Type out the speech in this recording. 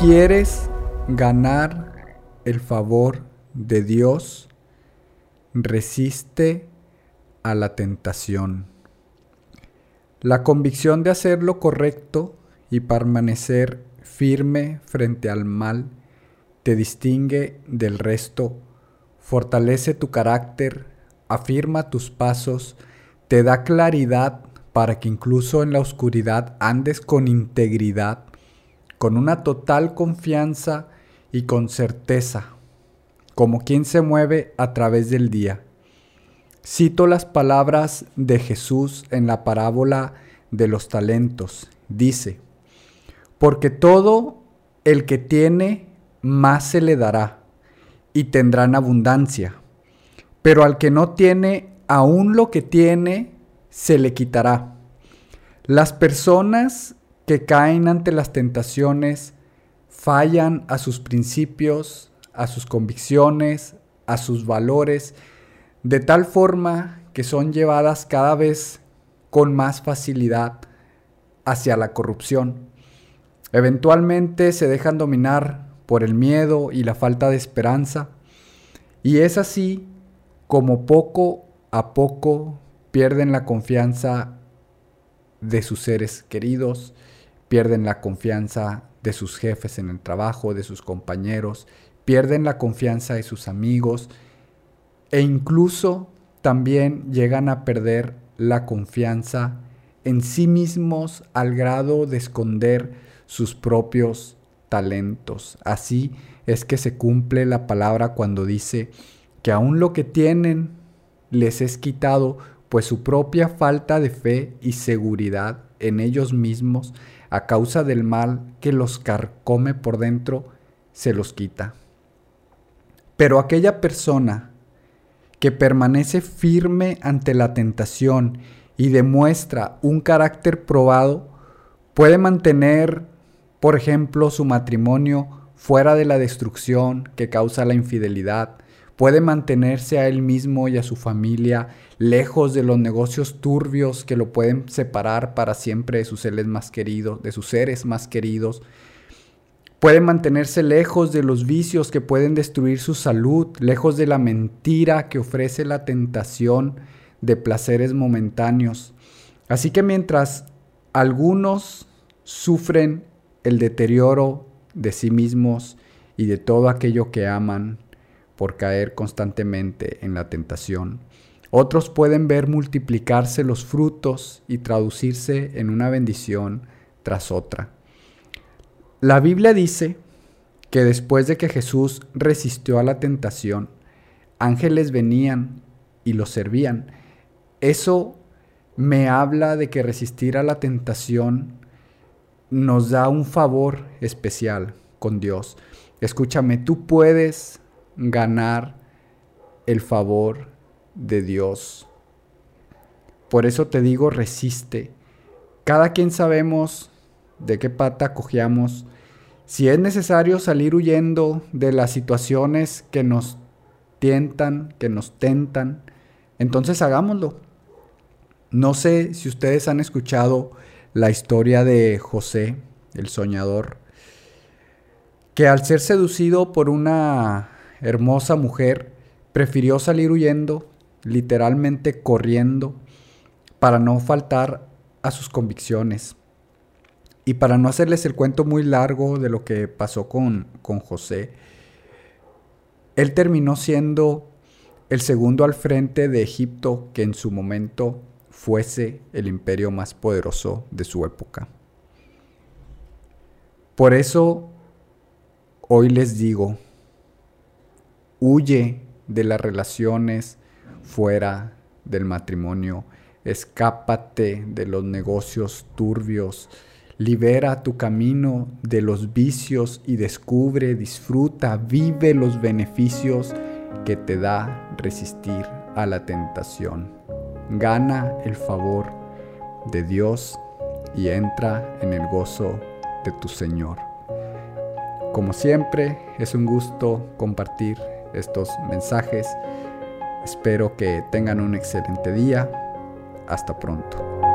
quieres ganar el favor de Dios, resiste a la tentación. La convicción de hacer lo correcto y permanecer firme frente al mal te distingue del resto, fortalece tu carácter, afirma tus pasos, te da claridad para que incluso en la oscuridad andes con integridad, con una total confianza y con certeza, como quien se mueve a través del día. Cito las palabras de Jesús en la parábola de los talentos. Dice, porque todo el que tiene, más se le dará, y tendrán abundancia. Pero al que no tiene, aún lo que tiene, se le quitará. Las personas que caen ante las tentaciones fallan a sus principios, a sus convicciones, a sus valores, de tal forma que son llevadas cada vez con más facilidad hacia la corrupción. Eventualmente se dejan dominar por el miedo y la falta de esperanza, y es así como poco a poco pierden la confianza de sus seres queridos, pierden la confianza de sus jefes en el trabajo, de sus compañeros, pierden la confianza de sus amigos e incluso también llegan a perder la confianza en sí mismos al grado de esconder sus propios talentos. Así es que se cumple la palabra cuando dice que aún lo que tienen les es quitado pues su propia falta de fe y seguridad en ellos mismos a causa del mal que los carcome por dentro, se los quita. Pero aquella persona que permanece firme ante la tentación y demuestra un carácter probado, puede mantener, por ejemplo, su matrimonio fuera de la destrucción que causa la infidelidad, puede mantenerse a él mismo y a su familia lejos de los negocios turbios que lo pueden separar para siempre de sus seres más queridos, de sus seres más queridos. Puede mantenerse lejos de los vicios que pueden destruir su salud, lejos de la mentira que ofrece la tentación de placeres momentáneos. Así que mientras algunos sufren el deterioro de sí mismos y de todo aquello que aman, por caer constantemente en la tentación. Otros pueden ver multiplicarse los frutos y traducirse en una bendición tras otra. La Biblia dice que después de que Jesús resistió a la tentación, ángeles venían y lo servían. Eso me habla de que resistir a la tentación nos da un favor especial con Dios. Escúchame, tú puedes ganar el favor de Dios. Por eso te digo, resiste. Cada quien sabemos de qué pata cojeamos. Si es necesario salir huyendo de las situaciones que nos tientan, que nos tentan, entonces hagámoslo. No sé si ustedes han escuchado la historia de José, el soñador, que al ser seducido por una hermosa mujer, prefirió salir huyendo, literalmente corriendo, para no faltar a sus convicciones. Y para no hacerles el cuento muy largo de lo que pasó con, con José, él terminó siendo el segundo al frente de Egipto que en su momento fuese el imperio más poderoso de su época. Por eso hoy les digo, Huye de las relaciones fuera del matrimonio. Escápate de los negocios turbios. Libera tu camino de los vicios y descubre, disfruta, vive los beneficios que te da resistir a la tentación. Gana el favor de Dios y entra en el gozo de tu Señor. Como siempre, es un gusto compartir estos mensajes. Espero que tengan un excelente día. Hasta pronto.